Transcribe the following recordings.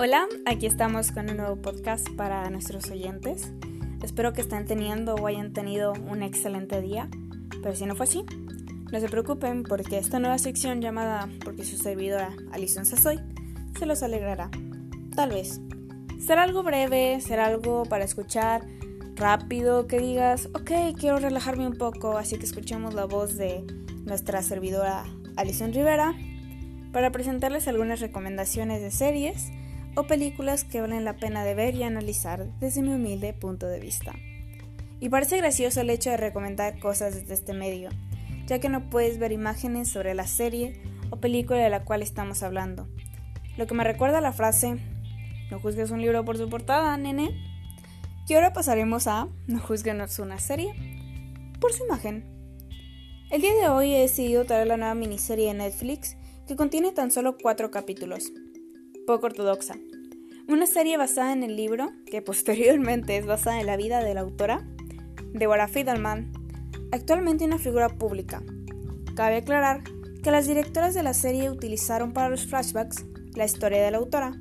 Hola, aquí estamos con un nuevo podcast para nuestros oyentes. Espero que estén teniendo o hayan tenido un excelente día, pero si no fue así, no se preocupen porque esta nueva sección llamada Porque su servidora Alison Sasoy se los alegrará. Tal vez. Será algo breve, será algo para escuchar rápido, que digas, ok, quiero relajarme un poco, así que escuchemos la voz de nuestra servidora Alison Rivera para presentarles algunas recomendaciones de series o películas que valen la pena de ver y analizar desde mi humilde punto de vista. Y parece gracioso el hecho de recomendar cosas desde este medio, ya que no puedes ver imágenes sobre la serie o película de la cual estamos hablando. Lo que me recuerda la frase, no juzgues un libro por su portada, nene. Y ahora pasaremos a no juzguenos una serie por su imagen. El día de hoy he decidido traer la nueva miniserie de Netflix que contiene tan solo cuatro capítulos. Poco ortodoxa. Una serie basada en el libro, que posteriormente es basada en la vida de la autora, Deborah Fidelman, actualmente una figura pública. Cabe aclarar que las directoras de la serie utilizaron para los flashbacks la historia de la autora,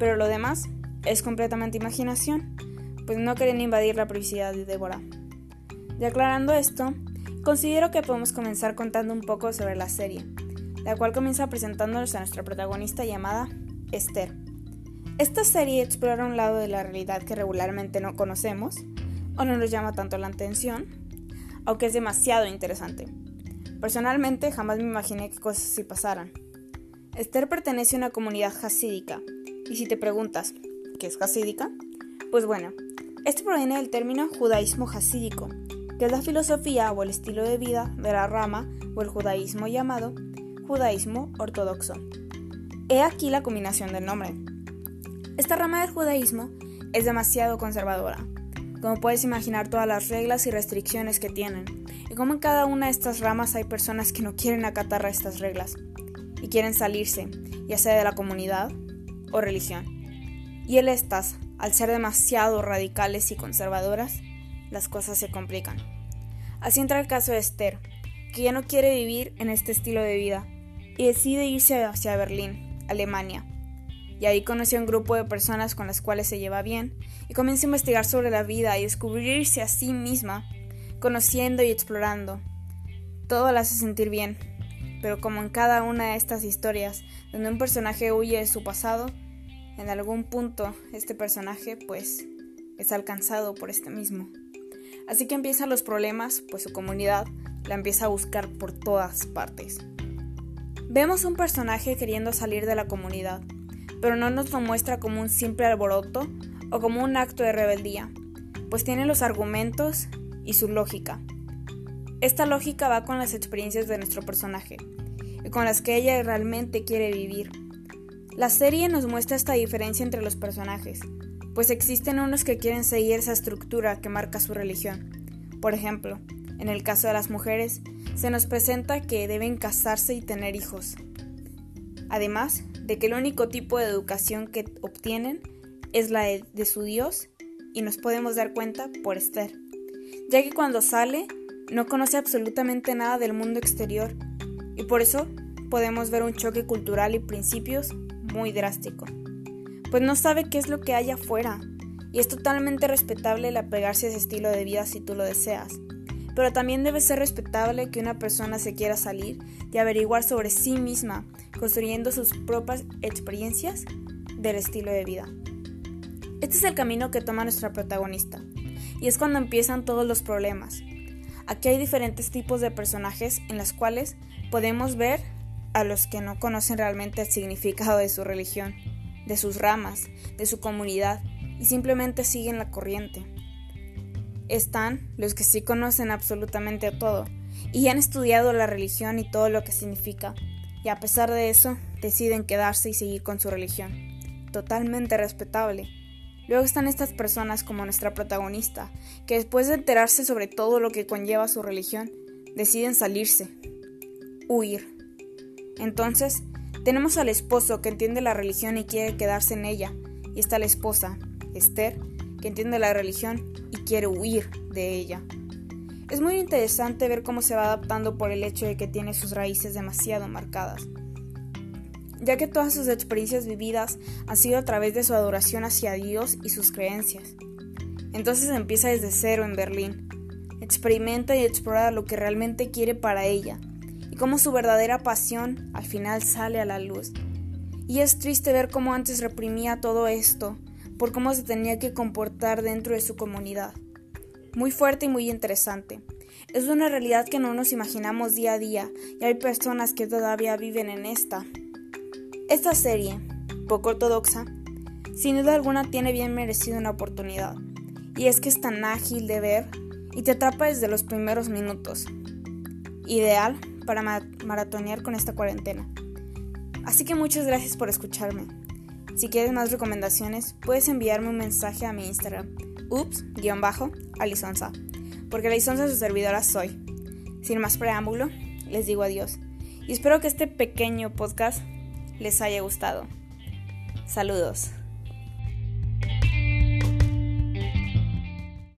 pero lo demás es completamente imaginación, pues no querían invadir la privacidad de Deborah. Y aclarando esto, considero que podemos comenzar contando un poco sobre la serie, la cual comienza presentándonos a nuestra protagonista llamada Esther. Esta serie explora un lado de la realidad que regularmente no conocemos o no nos llama tanto la atención, aunque es demasiado interesante. Personalmente jamás me imaginé que cosas así pasaran. Esther pertenece a una comunidad hasídica, y si te preguntas, ¿qué es hasídica? Pues bueno, esto proviene del término judaísmo hasídico, que es la filosofía o el estilo de vida de la rama o el judaísmo llamado judaísmo ortodoxo. He aquí la combinación del nombre. Esta rama del judaísmo es demasiado conservadora, como puedes imaginar todas las reglas y restricciones que tienen, y como en cada una de estas ramas hay personas que no quieren acatar a estas reglas y quieren salirse, ya sea de la comunidad o religión. Y en estas, al ser demasiado radicales y conservadoras, las cosas se complican. Así entra el caso de Esther, que ya no quiere vivir en este estilo de vida y decide irse hacia Berlín, Alemania. Y ahí conoce a un grupo de personas con las cuales se lleva bien y comienza a investigar sobre la vida y descubrirse a sí misma, conociendo y explorando. Todo la hace sentir bien, pero como en cada una de estas historias donde un personaje huye de su pasado, en algún punto este personaje pues es alcanzado por este mismo. Así que empiezan los problemas, pues su comunidad la empieza a buscar por todas partes. Vemos un personaje queriendo salir de la comunidad, pero no nos lo muestra como un simple alboroto o como un acto de rebeldía, pues tiene los argumentos y su lógica. Esta lógica va con las experiencias de nuestro personaje y con las que ella realmente quiere vivir. La serie nos muestra esta diferencia entre los personajes, pues existen unos que quieren seguir esa estructura que marca su religión. Por ejemplo, en el caso de las mujeres, se nos presenta que deben casarse y tener hijos. Además de que el único tipo de educación que obtienen es la de, su Dios y nos podemos dar cuenta por Esther, ya que cuando sale no conoce absolutamente nada del mundo exterior y por eso podemos ver un choque cultural y principios muy drástico, pues no sabe qué es lo que hay afuera y es totalmente respetable el apegarse a ese estilo de vida si tú lo deseas pero también debe ser respetable que una persona se quiera salir y averiguar sobre sí misma, construyendo sus propias experiencias del estilo de vida. Este es el camino que toma nuestra protagonista, y es cuando empiezan todos los problemas. Aquí hay diferentes tipos de personajes en los cuales podemos ver a los que no conocen realmente el significado de su religión, de sus ramas, de su comunidad, y simplemente siguen la corriente están los que sí conocen absolutamente todo y han estudiado la religión y todo lo que significa, y a pesar de eso deciden quedarse y seguir con su religión. Totalmente respetable. Luego están estas personas como nuestra protagonista, que después de enterarse sobre todo lo que conlleva su religión, deciden salirse, huir. Entonces, tenemos al esposo que entiende la religión y quiere quedarse en ella, y está la esposa, Esther, que entiende la religión y quiere huir de ella. Es muy interesante ver cómo se va adaptando por el hecho de que tiene sus raíces demasiado marcadas. ya que todas sus experiencias vividas han sido a través de su adoración hacia Dios y sus creencias. Entonces empieza desde cero en Berlín. Experimenta y explora lo que realmente quiere para ella y cómo su verdadera pasión al final sale a la luz. Y es triste ver cómo antes reprimía todo esto por cómo se tenía que comportar dentro de su comunidad. Muy fuerte y muy interesante. Es una realidad que no nos imaginamos día a día y hay personas que todavía viven en esta. Esta serie, poco ortodoxa, sin duda alguna tiene bien merecido una oportunidad. Y es que es tan ágil de ver y te atrapa desde los primeros minutos. Ideal para maratonear con esta cuarentena. Así que muchas gracias por escucharme. Si quieres más recomendaciones, puedes enviarme un mensaje a mi Instagram, ups-alisonza, porque la Alisonza su servidora soy. Sin más preámbulo, les digo adiós y espero que este pequeño podcast les haya gustado. Saludos.